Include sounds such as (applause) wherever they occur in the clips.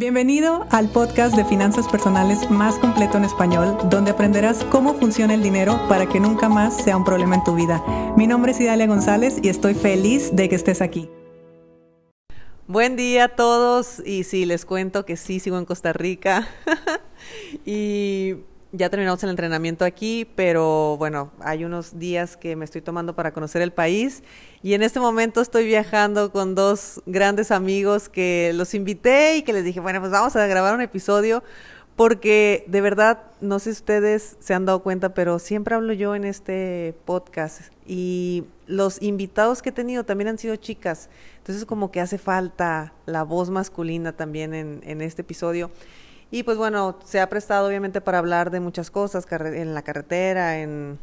Bienvenido al podcast de finanzas personales más completo en español, donde aprenderás cómo funciona el dinero para que nunca más sea un problema en tu vida. Mi nombre es Idalia González y estoy feliz de que estés aquí. Buen día a todos y sí, les cuento que sí, sigo en Costa Rica (laughs) y ya terminamos el entrenamiento aquí, pero bueno, hay unos días que me estoy tomando para conocer el país y en este momento estoy viajando con dos grandes amigos que los invité y que les dije, bueno, pues vamos a grabar un episodio porque de verdad, no sé si ustedes se han dado cuenta, pero siempre hablo yo en este podcast y los invitados que he tenido también han sido chicas, entonces como que hace falta la voz masculina también en, en este episodio. Y pues bueno, se ha prestado obviamente para hablar de muchas cosas en la carretera, en,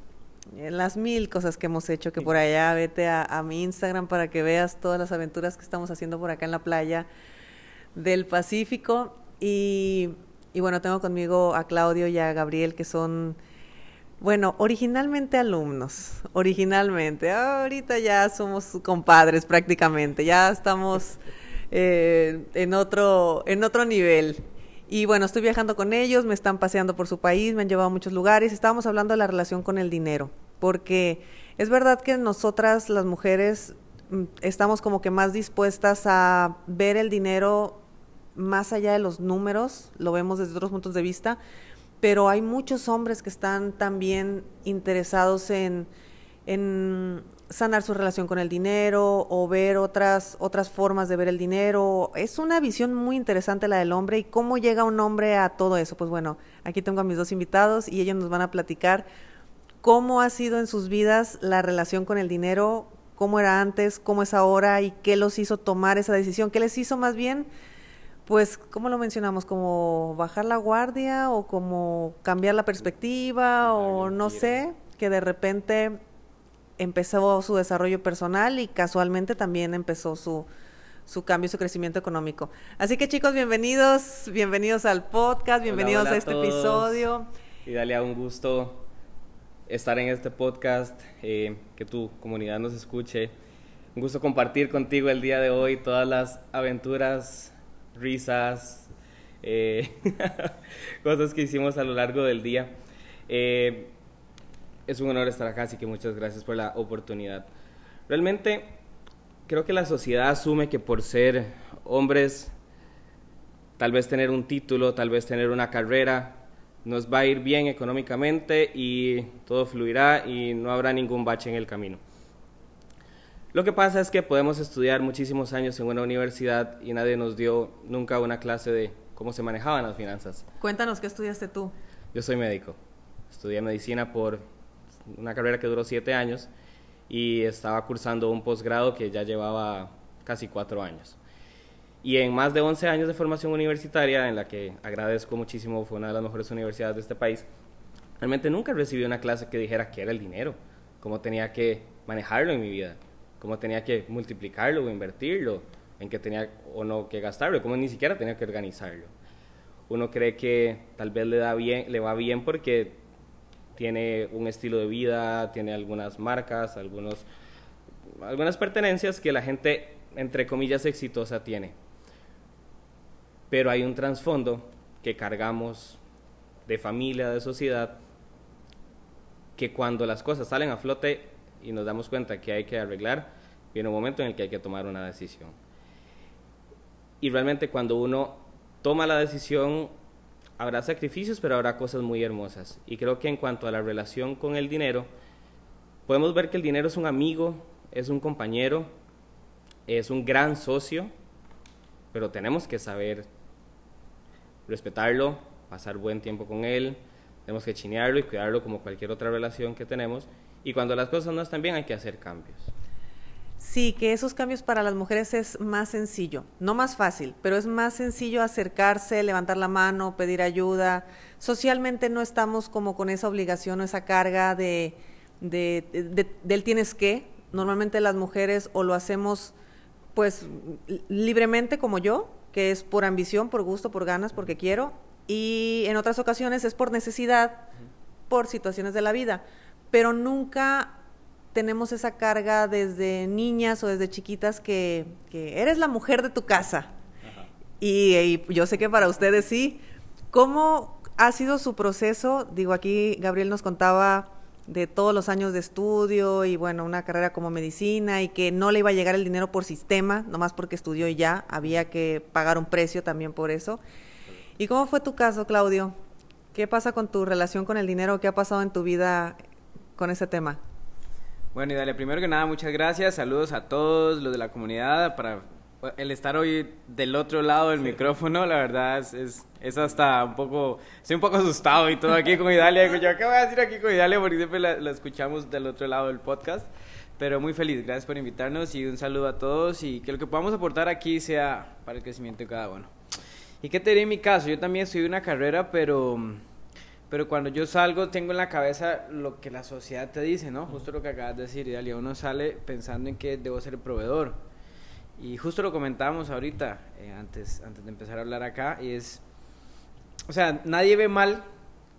las mil cosas que hemos hecho, que por allá vete a, mi Instagram para que veas todas las aventuras que estamos haciendo por acá en la playa del Pacífico. Y, y bueno, tengo conmigo a Claudio y a Gabriel que son... Bueno, originalmente alumnos, originalmente. Ahorita ya somos compadres prácticamente, ya estamos eh, en otro en otro nivel. Y bueno, estoy viajando con ellos, me están paseando por su país, me han llevado a muchos lugares. Estábamos hablando de la relación con el dinero, porque es verdad que nosotras, las mujeres, mm, estamos como que más dispuestas a ver el dinero más allá de los números, lo vemos desde otros puntos de vista, pero hay muchos hombres que están también interesados en, en sanar su relación con el dinero o ver otras, otras formas de ver el dinero. Es una visión muy interesante la del hombre y cómo llega un hombre a todo eso. Pues bueno, aquí tengo a mis dos invitados y ellos nos van a platicar cómo ha sido en sus vidas la relación con el dinero, cómo era antes, cómo es ahora y qué los hizo tomar esa decisión, qué les hizo más bien, pues, ¿cómo lo mencionamos? Como bajar la guardia o como cambiar la perspectiva o no sé, que de repente empezó su desarrollo personal y casualmente también empezó su, su cambio y su crecimiento económico. Así que chicos, bienvenidos, bienvenidos al podcast, bienvenidos a este episodio. Y dale a un gusto estar en este podcast, eh, que tu comunidad nos escuche. Un gusto compartir contigo el día de hoy todas las aventuras, risas, eh, (laughs) cosas que hicimos a lo largo del día. Eh, es un honor estar acá, así que muchas gracias por la oportunidad. Realmente creo que la sociedad asume que por ser hombres, tal vez tener un título, tal vez tener una carrera, nos va a ir bien económicamente y todo fluirá y no habrá ningún bache en el camino. Lo que pasa es que podemos estudiar muchísimos años en una universidad y nadie nos dio nunca una clase de cómo se manejaban las finanzas. Cuéntanos qué estudiaste tú. Yo soy médico. Estudié medicina por una carrera que duró siete años y estaba cursando un posgrado que ya llevaba casi cuatro años. Y en más de 11 años de formación universitaria, en la que agradezco muchísimo, fue una de las mejores universidades de este país, realmente nunca recibí una clase que dijera qué era el dinero, cómo tenía que manejarlo en mi vida, cómo tenía que multiplicarlo o invertirlo, en qué tenía o no que gastarlo, cómo ni siquiera tenía que organizarlo. Uno cree que tal vez le, da bien, le va bien porque tiene un estilo de vida, tiene algunas marcas, algunos, algunas pertenencias que la gente, entre comillas, exitosa tiene. Pero hay un trasfondo que cargamos de familia, de sociedad, que cuando las cosas salen a flote y nos damos cuenta que hay que arreglar, viene un momento en el que hay que tomar una decisión. Y realmente cuando uno toma la decisión habrá sacrificios, pero habrá cosas muy hermosas. Y creo que en cuanto a la relación con el dinero, podemos ver que el dinero es un amigo, es un compañero, es un gran socio, pero tenemos que saber respetarlo, pasar buen tiempo con él, tenemos que chinearlo y cuidarlo como cualquier otra relación que tenemos. Y cuando las cosas no están bien hay que hacer cambios. Sí, que esos cambios para las mujeres es más sencillo, no más fácil, pero es más sencillo acercarse, levantar la mano, pedir ayuda. Socialmente no estamos como con esa obligación o esa carga de, de, del tienes que. Normalmente las mujeres o lo hacemos pues libremente como yo, que es por ambición, por gusto, por ganas, porque quiero, y en otras ocasiones es por necesidad, por situaciones de la vida, pero nunca tenemos esa carga desde niñas o desde chiquitas que, eres la mujer de tu casa. Y, yo sé que para ustedes sí. ¿Cómo ha sido su proceso? Digo, aquí Gabriel nos contaba de todos los años de estudio y bueno, una carrera como medicina y que no le iba a llegar el dinero por sistema, nomás porque estudió y ya, había que pagar un precio también por eso. ¿Y cómo fue tu caso, Claudio? ¿Qué pasa con tu relación con el dinero? ¿Qué ha pasado en tu vida con ese tema? Bueno, y dale, primero que nada, muchas gracias. Saludos a todos los de la comunidad. Para el estar hoy del otro lado del micrófono, la verdad es, es, hasta un poco. Estoy un poco asustado y todo aquí con Idalia. Yo, ¿qué voy a decir aquí con Idalia? Porque siempre la, escuchamos del otro lado del podcast. Pero muy feliz, gracias por invitarnos y un saludo a todos y que lo que podamos aportar aquí sea para el crecimiento de cada uno. ¿Y qué te diré en mi caso? Yo también estudié una carrera, pero pero cuando yo salgo tengo en la cabeza lo que la sociedad te dice, ¿no? Justo lo que acabas de decir, Dalia, uno sale pensando en que debo ser proveedor. Y justo lo comentábamos ahorita, eh, antes, antes de empezar a hablar acá, y es, o sea, nadie ve mal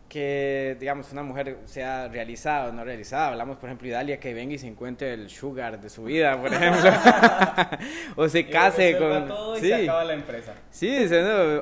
que, digamos, una mujer sea realizada o no realizada. Hablamos, por ejemplo, de Dalia que venga y se encuentre el sugar de su vida, por ejemplo. (laughs) o se case con... Todo y sí. se acaba la empresa. Sí,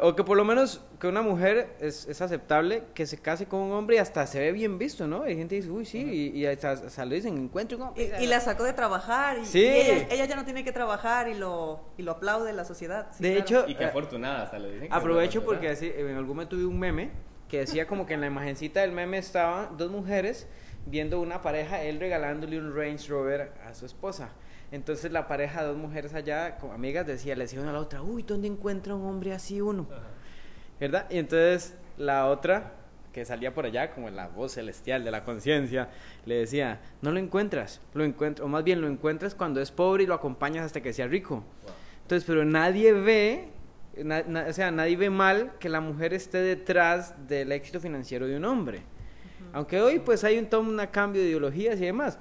o que por lo menos que una mujer es, es, aceptable que se case con un hombre y hasta se ve bien visto, ¿no? Hay gente que dice, uy, sí, y, y, hasta, hasta, lo dicen, encuentro un hombre. Y, la sacó de trabajar. Y, sí. ella, ella, ya no tiene que trabajar y lo, y lo aplaude la sociedad. de hecho... Y qué eh, afortunada hasta lo dicen. Aprovecho porque así, en algún momento tuve un meme que decía como que en la imagencita del meme estaban dos mujeres viendo una pareja, él regalándole un Range Rover a su esposa. Entonces la pareja, dos mujeres allá, como amigas, decía, le decía una a la otra, uy, ¿dónde encuentra un hombre así uno? ¿Verdad? Y entonces la otra, que salía por allá como la voz celestial de la conciencia, le decía, no lo encuentras, lo encuentras, o más bien lo encuentras cuando es pobre y lo acompañas hasta que sea rico. Entonces, pero nadie ve o sea, nadie ve mal que la mujer esté detrás del éxito financiero de un hombre. Aunque hoy pues hay un, un cambio de ideologías y demás.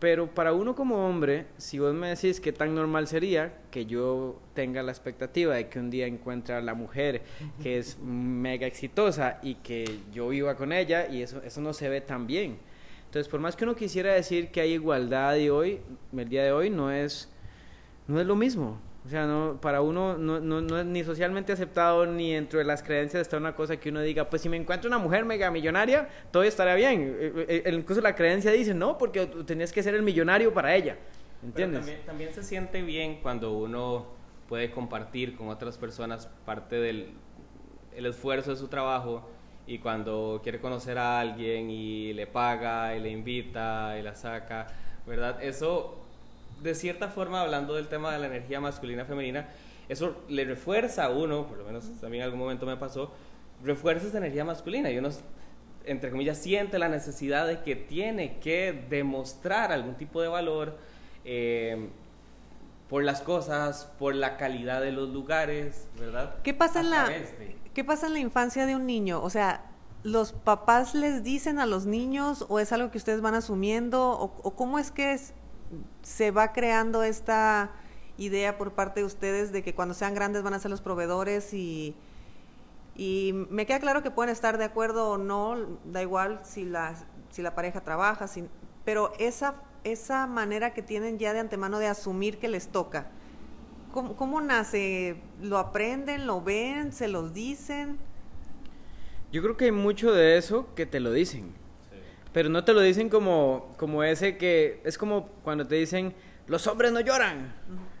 Pero para uno como hombre, si vos me decís que tan normal sería que yo tenga la expectativa de que un día encuentre a la mujer que es mega exitosa y que yo viva con ella, y eso, eso no se ve tan bien. Entonces, por más que uno quisiera decir que hay igualdad y hoy, el día de hoy no es, no es lo mismo. O sea, no, para uno no, no, es ni socialmente aceptado ni dentro de las creencias está una cosa que uno diga, pues si me encuentro una mujer mega millonaria, todo estará bien. Eh, eh, incluso la creencia dice, no, porque tenías que ser el millonario para ella. ¿Entiendes? también, también, se siente bien cuando uno puede compartir con otras personas parte del el esfuerzo de su trabajo y cuando quiere conocer a alguien y le paga y le invita y la saca, ¿verdad? Eso de cierta forma, hablando del tema de la energía masculina femenina, eso le refuerza a uno, por lo menos también en algún momento me pasó, refuerza esa energía masculina y uno, entre comillas, siente la necesidad de que tiene que demostrar algún tipo de valor eh, por las cosas, por la calidad de los lugares, ¿verdad? ¿Qué pasa, en la, ¿Qué pasa en la infancia de un niño? O sea, ¿los papás les dicen a los niños o es algo que ustedes van asumiendo? ¿O, o cómo es que es, se va creando esta idea por parte de ustedes de que cuando sean grandes van a ser los proveedores y, y me queda claro que pueden estar de acuerdo o no, da igual si la, si la pareja trabaja, pero esa, esa manera que tienen ya de antemano de asumir que les toca, ¿cómo, cómo nace? ¿Lo aprenden, lo ven, se los dicen? Yo creo que hay mucho de eso que te lo dicen. Pero no te lo dicen como, como ese que es como cuando te dicen, los hombres no lloran.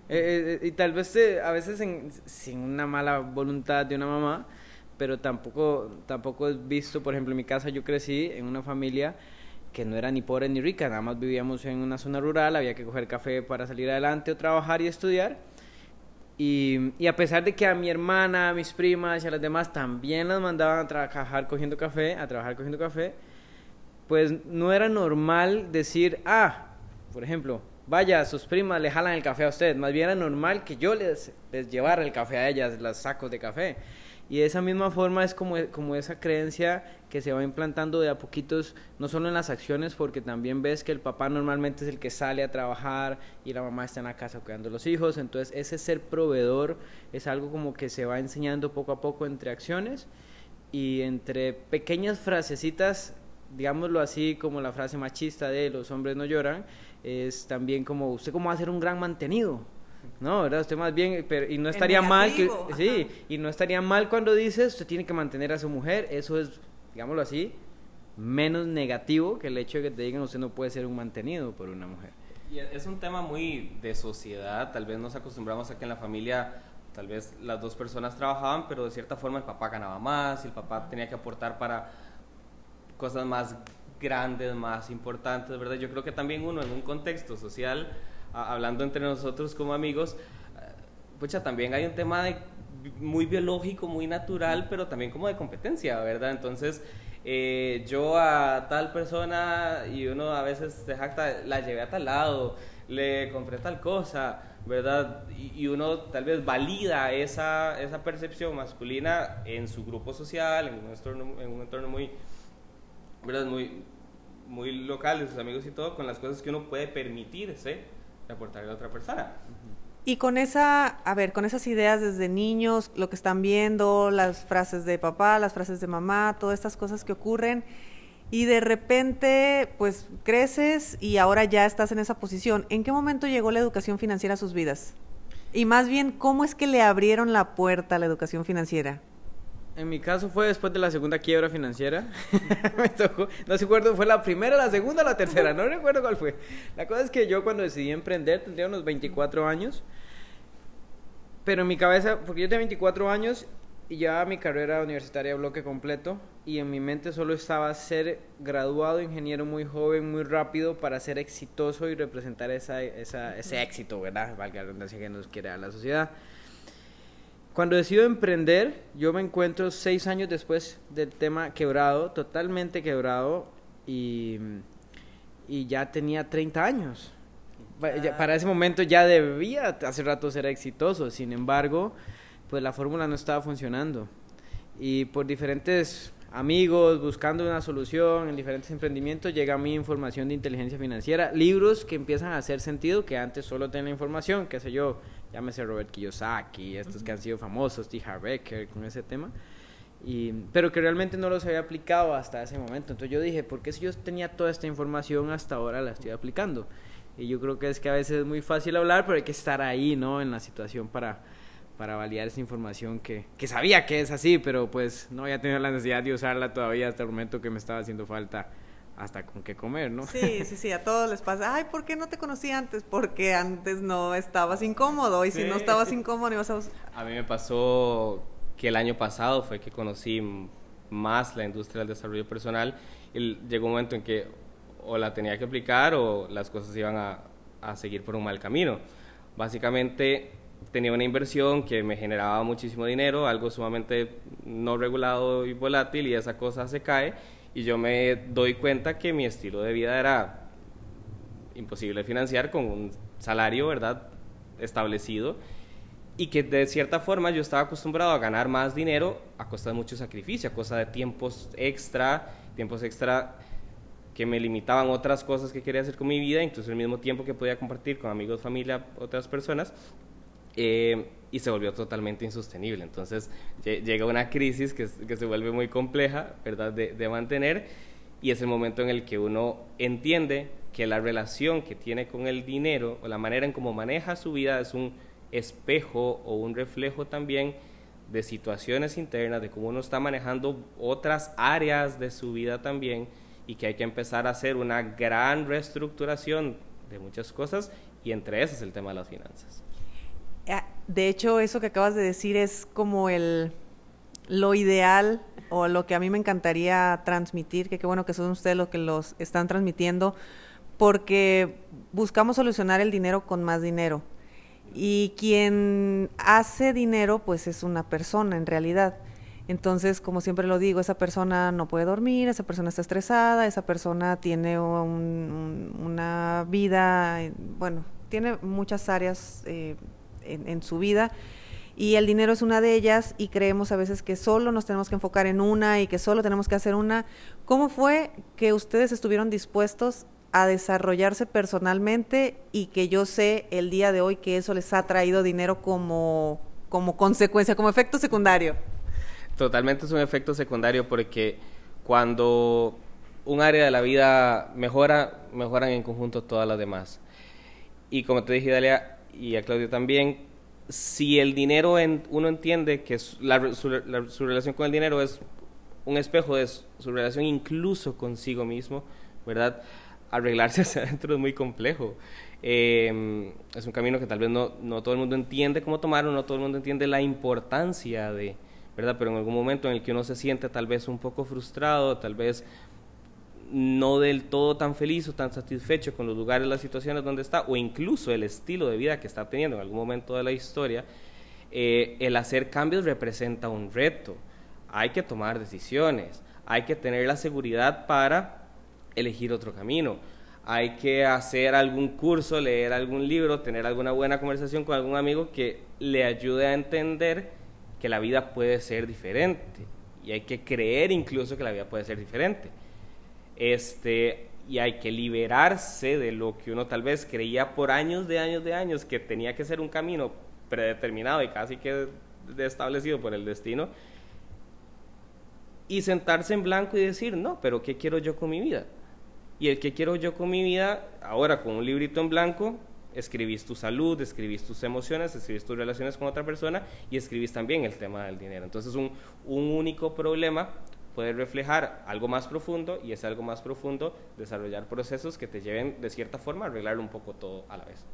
Eh, eh, y tal vez a veces sin una mala voluntad de una mamá, pero tampoco, tampoco es visto, por ejemplo, en mi casa yo crecí en una familia que no era ni pobre ni rica, nada más vivíamos en una zona rural, había que coger café para salir adelante o trabajar y estudiar. Y, y, a pesar de que a mi hermana, a mis primas y a las demás también las mandaban a trabajar cogiendo café, a trabajar cogiendo café, pues no era normal decir, ah, por ejemplo, vaya, sus primas le jalan el café a usted. Más bien era normal que yo les, les llevara el café a ellas, los sacos de café. Y de esa misma forma es como, como esa creencia que se va implantando de a poquitos, no solo en las acciones, porque también ves que el papá normalmente es el que sale a trabajar y la mamá está en la casa cuidando a los hijos. Entonces ese ser proveedor es algo como que se va enseñando poco a poco entre acciones y entre pequeñas frasecitas digámoslo así, como la frase machista de los hombres no lloran, es también como usted cómo va a ser un gran mantenido. No, ¿verdad? Usted más bien, pero, y no estaría mal que, sí, y no estaría mal cuando dices, usted tiene que mantener a su mujer, eso es, digámoslo así, menos negativo que el hecho de que te digan usted no puede ser un mantenido por una mujer. Y es un tema muy de sociedad, tal vez nos acostumbramos a que en la familia tal vez las dos personas trabajaban, pero de cierta forma el papá ganaba más, y el papá tenía que aportar para cosas más grandes, más importantes, ¿verdad? Yo creo que también uno en un contexto social, hablando entre nosotros como amigos, eh, pucha, también hay un tema de, muy biológico, muy natural, pero también como de competencia, ¿verdad? Entonces, eh, yo a tal persona y uno a veces se jacta, la llevé a tal lado, le compré tal cosa, ¿verdad? Y, uno tal vez valida esa, esa percepción masculina en su grupo social, en un entorno, en un entorno muy, ¿verdad? Muy, muy local, de sus amigos y todo, con las cosas que uno puede permitirse aportarle a otra persona. Y con esa, a ver, con esas ideas desde niños, lo que están viendo, las frases de papá, las frases de mamá, todas estas cosas que ocurren, y de repente, pues creces y ahora ya estás en esa posición. ¿En qué momento llegó la educación financiera a sus vidas? Y más bien, ¿cómo es que le abrieron la puerta a la educación financiera? En mi caso fue después de la segunda quiebra financiera. (laughs) me tocó, no se acuerdo, fue la primera, la segunda o la tercera, no recuerdo cuál fue. La cosa es que yo cuando decidí emprender tendría unos 24 años. Pero en mi cabeza, porque yo tenía 24 años y ya mi carrera universitaria bloque completo y en mi mente solo estaba ser graduado ingeniero muy joven, muy rápido para ser exitoso y representar esa, esa, ese éxito, ¿verdad? Valga la redundancia que nos quiere dar la sociedad. Cuando decido emprender, yo me encuentro seis años después del tema quebrado, totalmente quebrado, y, y ya tenía 30 años. Para ese momento ya debía hace rato ser exitoso, sin embargo, pues la fórmula no estaba funcionando. Y por diferentes amigos, buscando una solución en diferentes emprendimientos, llega a mí información de inteligencia financiera, libros que empiezan a hacer sentido, que antes solo tenía información, qué sé yo, llámese Robert Kiyosaki, estos que han sido famosos, T. Harv Becker, con ese tema, y, pero que realmente no los había aplicado hasta ese momento. Entonces yo dije, ¿por qué si yo tenía toda esta información hasta ahora la estoy aplicando? Y yo creo que es que a veces es muy fácil hablar, pero hay que estar ahí, ¿no? En la situación para, para validar esa información que, que sabía que es así, pero pues no había tenido la necesidad de usarla todavía hasta el momento que me estaba haciendo falta hasta con qué comer, ¿no? Sí, sí, sí, a todos les pasa, ay, ¿por qué no te conocí antes? Porque antes no estabas incómodo y si no estabas incómodo ibas a... A mí me pasó que el año pasado fue que conocí más la industria del desarrollo personal y llegó un momento en que o la tenía que aplicar o las cosas iban a, a seguir por un mal camino. Básicamente tenía una inversión que me generaba muchísimo dinero, algo sumamente no regulado y volátil y esa cosa se cae y yo me doy cuenta que mi estilo de vida era imposible financiar con un salario, ¿verdad?, establecido y que de cierta forma yo estaba acostumbrado a ganar más dinero a costa de mucho sacrificio, a costa de tiempos extra, tiempos extra que me limitaban otras cosas que quería hacer con mi vida, incluso el mismo tiempo que podía compartir con amigos, familia, otras personas. Eh, y se volvió totalmente insostenible. Entonces llega una crisis que, que, se vuelve muy compleja, ¿verdad?, de, de, mantener y es el momento en el que uno entiende que la relación que tiene con el dinero o la manera en cómo maneja su vida es un espejo o un reflejo también de situaciones internas, de cómo uno está manejando otras áreas de su vida también y que hay que empezar a hacer una gran reestructuración de muchas cosas y entre esas el tema de las finanzas. De hecho, eso que acabas de decir es como el lo ideal o lo que a mí me encantaría transmitir, que qué bueno que son ustedes los que los están transmitiendo, porque buscamos solucionar el dinero con más dinero. Y quien hace dinero, pues es una persona en realidad. Entonces, como siempre lo digo, esa persona no puede dormir, esa persona está estresada, esa persona tiene una vida, bueno, tiene muchas áreas eh, en, su vida y el dinero es una de ellas y creemos a veces que solo nos tenemos que enfocar en una y que solo tenemos que hacer una. ¿Cómo fue que ustedes estuvieron dispuestos a desarrollarse personalmente y que yo sé el día de hoy que eso les ha traído dinero como, como consecuencia, como efecto secundario? Totalmente es un efecto secundario porque cuando un área de la vida mejora, mejoran en conjunto todas las demás. Y como te dije, Dalia, y a Claudio también, si el dinero, en, uno entiende que su, relación con el dinero es un espejo de su relación incluso consigo mismo, ¿verdad? Arreglarse (laughs) hacia adentro es muy complejo. Eh, es un camino que tal vez no, no todo el mundo entiende cómo tomarlo, no todo el mundo entiende la importancia de, ¿verdad? Pero en algún momento en el que uno se siente tal vez un poco frustrado, tal vez no del todo tan feliz o tan satisfecho con los lugares, las situaciones donde está, o incluso el estilo de vida que está teniendo en algún momento de la historia, eh, el hacer cambios representa un reto. Hay que tomar decisiones, hay que tener la seguridad para elegir otro camino. Hay que hacer algún curso, leer algún libro, tener alguna buena conversación con algún amigo que le ayude a entender que la vida puede ser diferente. Y hay que creer incluso que la vida puede ser diferente este, y hay que liberarse de lo que uno tal vez creía por años de años de años que tenía que ser un camino predeterminado y casi que establecido por el destino y sentarse en blanco y decir, no, pero ¿qué quiero yo con mi vida? Y el que quiero yo con mi vida, ahora con un librito en blanco, escribís tu salud, escribís tus emociones, escribís tus relaciones con otra persona y escribís también el tema del dinero. Entonces un, un único problema puede reflejar algo más profundo y ese algo más profundo desarrollar procesos que te lleven de cierta forma a arreglar un poco todo a la vez.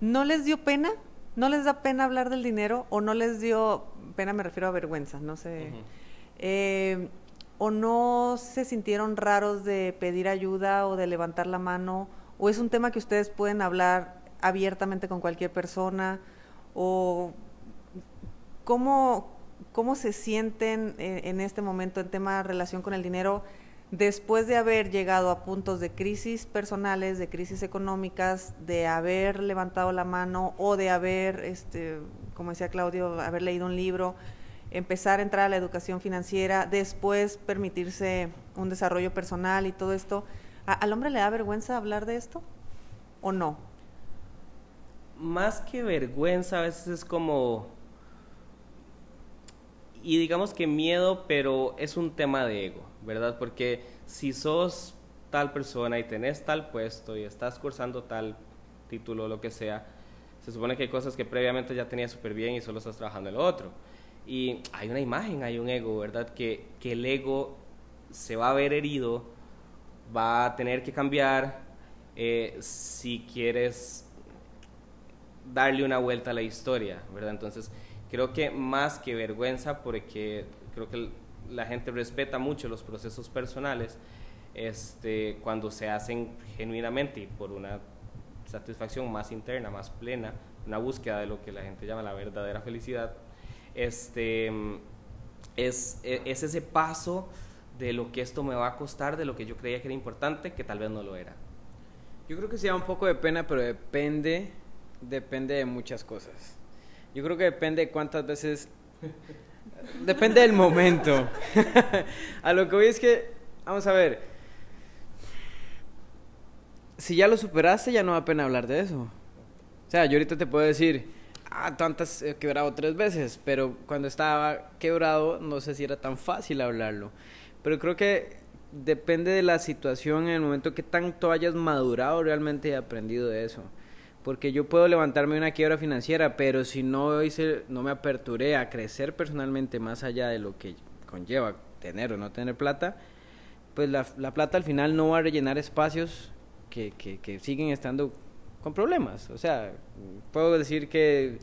¿No les dio pena? ¿No les da pena hablar del dinero o no les dio pena, me refiero a vergüenza, no sé. Eh, ¿O no se sintieron raros de pedir ayuda o de levantar la mano? ¿O es un tema que ustedes pueden hablar abiertamente con cualquier persona? ¿O cómo, ¿Cómo se sienten eh, en este momento en tema de relación con el dinero después de haber llegado a puntos de crisis personales, de crisis económicas, de haber levantado la mano o de haber, este, como decía Claudio, haber leído un libro, empezar a entrar a la educación financiera, después permitirse un desarrollo personal y todo esto? ¿Al hombre le da vergüenza hablar de esto o no? Más que vergüenza, a veces es como y digamos que miedo, pero es un tema de ego, ¿verdad? Porque si sos tal persona y tenés tal puesto y estás cursando tal título o lo que sea, se supone que hay cosas que previamente ya tenías súper bien y solo estás trabajando en lo otro. Y hay una imagen, hay un ego, ¿verdad? Que, que el ego se va a ver herido, va a tener que cambiar eh, si quieres darle una vuelta a la historia, ¿verdad? Entonces, Creo que más que vergüenza, porque creo que la gente respeta mucho los procesos personales este, cuando se hacen genuinamente y por una satisfacción más interna, más plena, una búsqueda de lo que la gente llama la verdadera felicidad, este, es, e, es ese paso de lo que esto me va a costar, de lo que yo creía que era importante, que tal vez no lo era. Yo creo que sí da un poco de pena, pero depende, depende de muchas cosas. Yo creo que depende de cuántas veces... depende del momento. (laughs) a lo que voy es que, vamos a ver, si ya lo superaste, ya no da pena hablar de eso. O sea, yo ahorita te puedo decir, ah, tantas he quebrado tres veces, pero cuando estaba quebrado no sé si era tan fácil hablarlo. Pero creo que depende de la situación en el momento que tanto hayas madurado realmente y aprendido de eso porque yo puedo levantarme una quiebra financiera, pero si no hice, no me aperturé a crecer personalmente más allá de lo que conlleva tener o no tener plata, pues la, la plata al final no va a rellenar espacios que, que, que siguen estando con problemas. O sea, puedo decir que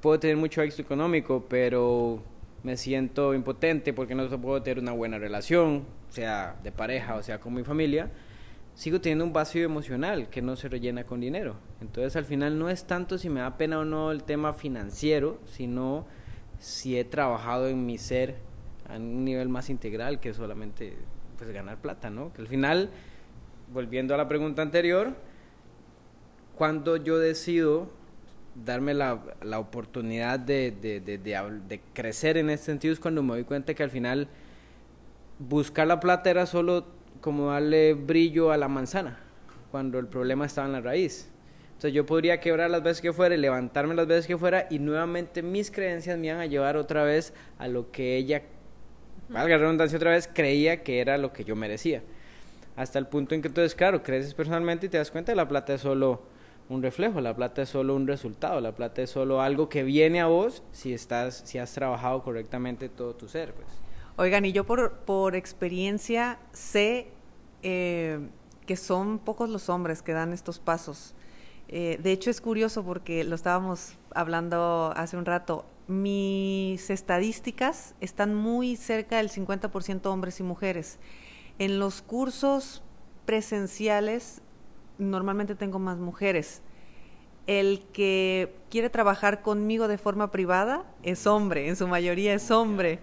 puedo tener mucho éxito económico, pero me siento impotente porque no puedo tener una buena relación, sea de pareja o sea con mi familia sigo teniendo un vacío emocional que no se rellena con dinero. Entonces al final no es tanto si me da pena o no el tema financiero, sino si he trabajado en mi ser a un nivel más integral que solamente pues ganar plata, ¿no? Que al final, volviendo a la pregunta anterior, cuando yo decido darme la, la oportunidad de, de, de, de, crecer en este sentido es cuando me doy cuenta que al final buscar la plata era solo como darle brillo a la manzana cuando el problema estaba en la raíz. Entonces yo podría quebrar las veces que fuera y levantarme las veces que fuera y nuevamente mis creencias me iban a llevar otra vez a lo que ella, valga la redundancia otra vez, creía que era lo que yo merecía. Hasta el punto en que entonces, claro, creces personalmente y te das cuenta que la plata es solo un reflejo, la plata es solo un resultado, la plata es solo algo que viene a vos si estás, si has trabajado correctamente todo tu ser, pues. Oigan, y yo por, por experiencia sé eh, que son pocos los hombres que dan estos pasos. Eh, de hecho es curioso porque lo estábamos hablando hace un rato. Mis estadísticas están muy cerca del 50% hombres y mujeres. En los cursos presenciales normalmente tengo más mujeres. El que quiere trabajar conmigo de forma privada es hombre, en su mayoría es hombre.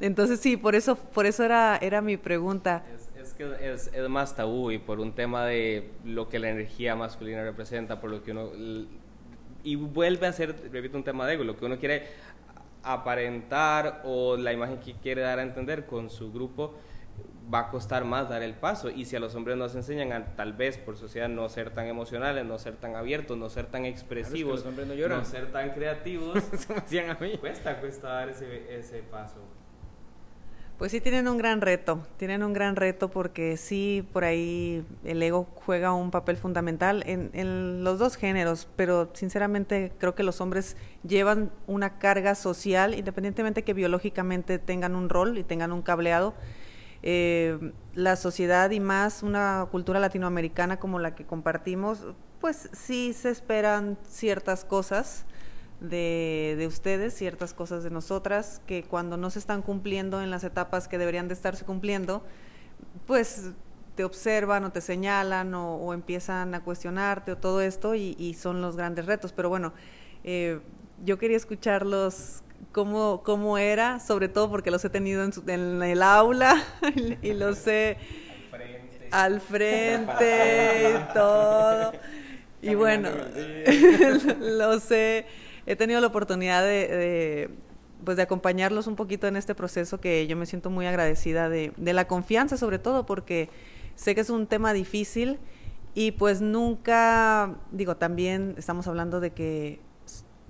Entonces sí, por eso, por eso era, era mi pregunta. Que es, es, más tabú y por un tema de lo que la energía masculina representa, por lo que uno... Y vuelve a ser, repito, un tema de ego, lo que uno quiere aparentar o la imagen que quiere dar a entender con su grupo va a costar más dar el paso. Y si a los hombres nos enseñan a, tal vez por sociedad, no ser tan emocionales, no ser tan abiertos, no ser tan expresivos, claro, es que no, no, ser tan creativos, (laughs) a mí. cuesta, cuesta dar ese, ese paso. Pues sí tienen un gran reto, tienen un gran reto porque sí, por ahí el ego juega un papel fundamental en, en, los dos géneros, pero sinceramente creo que los hombres llevan una carga social, independientemente que biológicamente tengan un rol y tengan un cableado. Eh, la sociedad y más una cultura latinoamericana como la que compartimos, pues sí se esperan ciertas cosas de, de, ustedes, ciertas cosas de nosotras, que cuando no se están cumpliendo en las etapas que deberían de estarse cumpliendo, pues te observan o te señalan o, o empiezan a cuestionarte o todo esto y, y, son los grandes retos. Pero bueno, eh, yo quería escucharlos cómo, cómo era, sobre todo porque los he tenido en, su, en el aula (laughs) y los he al frente y todo. (laughs) Y bueno, (laughs) los he, he tenido la oportunidad de, de, pues de acompañarlos un poquito en este proceso que yo me siento muy agradecida de, de la confianza sobre todo porque sé que es un tema difícil y pues nunca, digo, también estamos hablando de que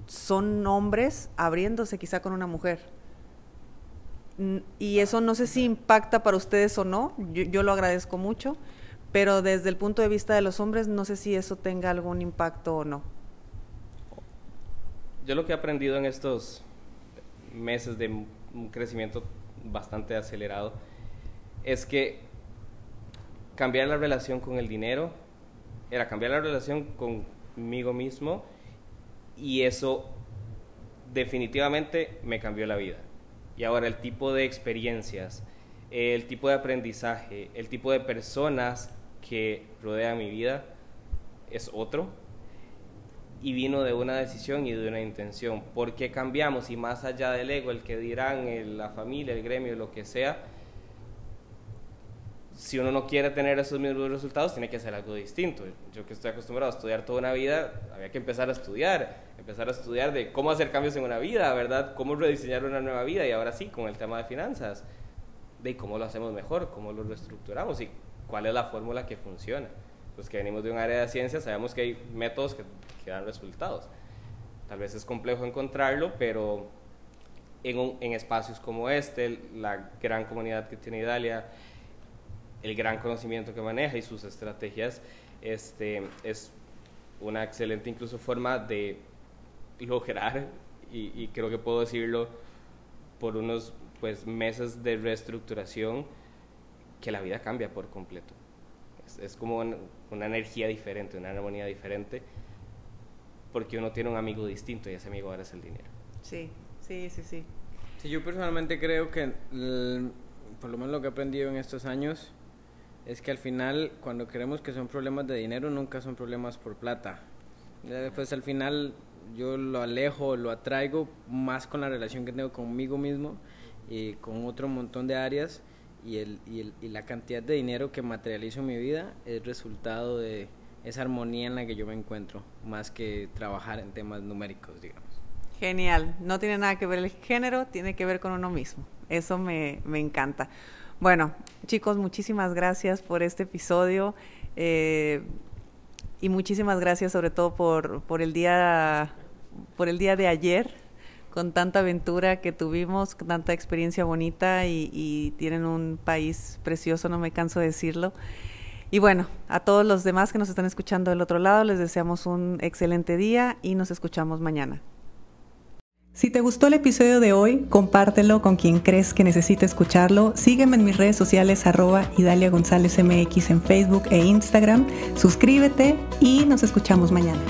son hombres abriéndose quizá con una mujer. Y eso no sé si impacta para ustedes o no, yo, yo, lo agradezco mucho, pero desde el punto de vista de los hombres no sé si eso tenga algún impacto o no. Yo lo que he aprendido en estos meses de un crecimiento bastante acelerado es que cambiar la relación con el dinero era cambiar la relación conmigo mismo y eso definitivamente me cambió la vida. Y ahora el tipo de experiencias, el tipo de aprendizaje, el tipo de personas que rodean mi vida es otro y vino de una decisión y de una intención. ¿Por qué cambiamos? Y más allá del ego, el que dirán, la familia, el gremio, lo que sea, si uno no quiere tener esos mismos resultados, tiene que hacer algo distinto. Yo que estoy acostumbrado a estudiar toda una vida, había que empezar a estudiar, empezar a estudiar de cómo hacer cambios en una vida, ¿verdad? Cómo rediseñar una nueva vida y ahora sí, con el tema de finanzas, de cómo lo hacemos mejor, cómo lo reestructuramos y cuál es la fórmula que funciona. Pues que venimos de un área de ciencias, sabemos que hay métodos que, dan resultados. Tal vez es complejo encontrarlo, pero en, en espacios como este, la gran comunidad que tiene Italia, el gran conocimiento que maneja y sus estrategias, este, es una excelente incluso forma de lograr, y, y creo que puedo decirlo por unos pues, meses de reestructuración, que la vida cambia por completo. Es, es como una, una energía diferente, una armonía diferente, porque uno tiene un amigo distinto y ese amigo ahora es el dinero. Sí, sí, sí, sí. Sí, yo personalmente creo que, el, por lo menos lo que he aprendido en estos años, es que al final cuando creemos que son problemas de dinero nunca son problemas por plata. Pues al final yo lo alejo, lo atraigo más con la relación que tengo conmigo mismo y con otro montón de áreas y, el, y, el, y la cantidad de dinero que materializo en mi vida es resultado de esa armonía en la que yo me encuentro, más que trabajar en temas numéricos, digamos. Genial, no tiene nada que ver el género, tiene que ver con uno mismo. Eso me, me encanta. Bueno, chicos, muchísimas gracias por este episodio eh, y muchísimas gracias sobre todo por, por, el día, por el día de ayer, con tanta aventura que tuvimos, con tanta experiencia bonita y, tienen un país precioso, no me canso de decirlo. Y bueno, a todos los demás que nos están escuchando del otro lado, les deseamos un excelente día y nos escuchamos mañana. Si te gustó el episodio de hoy, compártelo con quien crees que necesite escucharlo. Sígueme en mis redes sociales arroba Idalia González MX en Facebook e Instagram. Suscríbete y nos escuchamos mañana.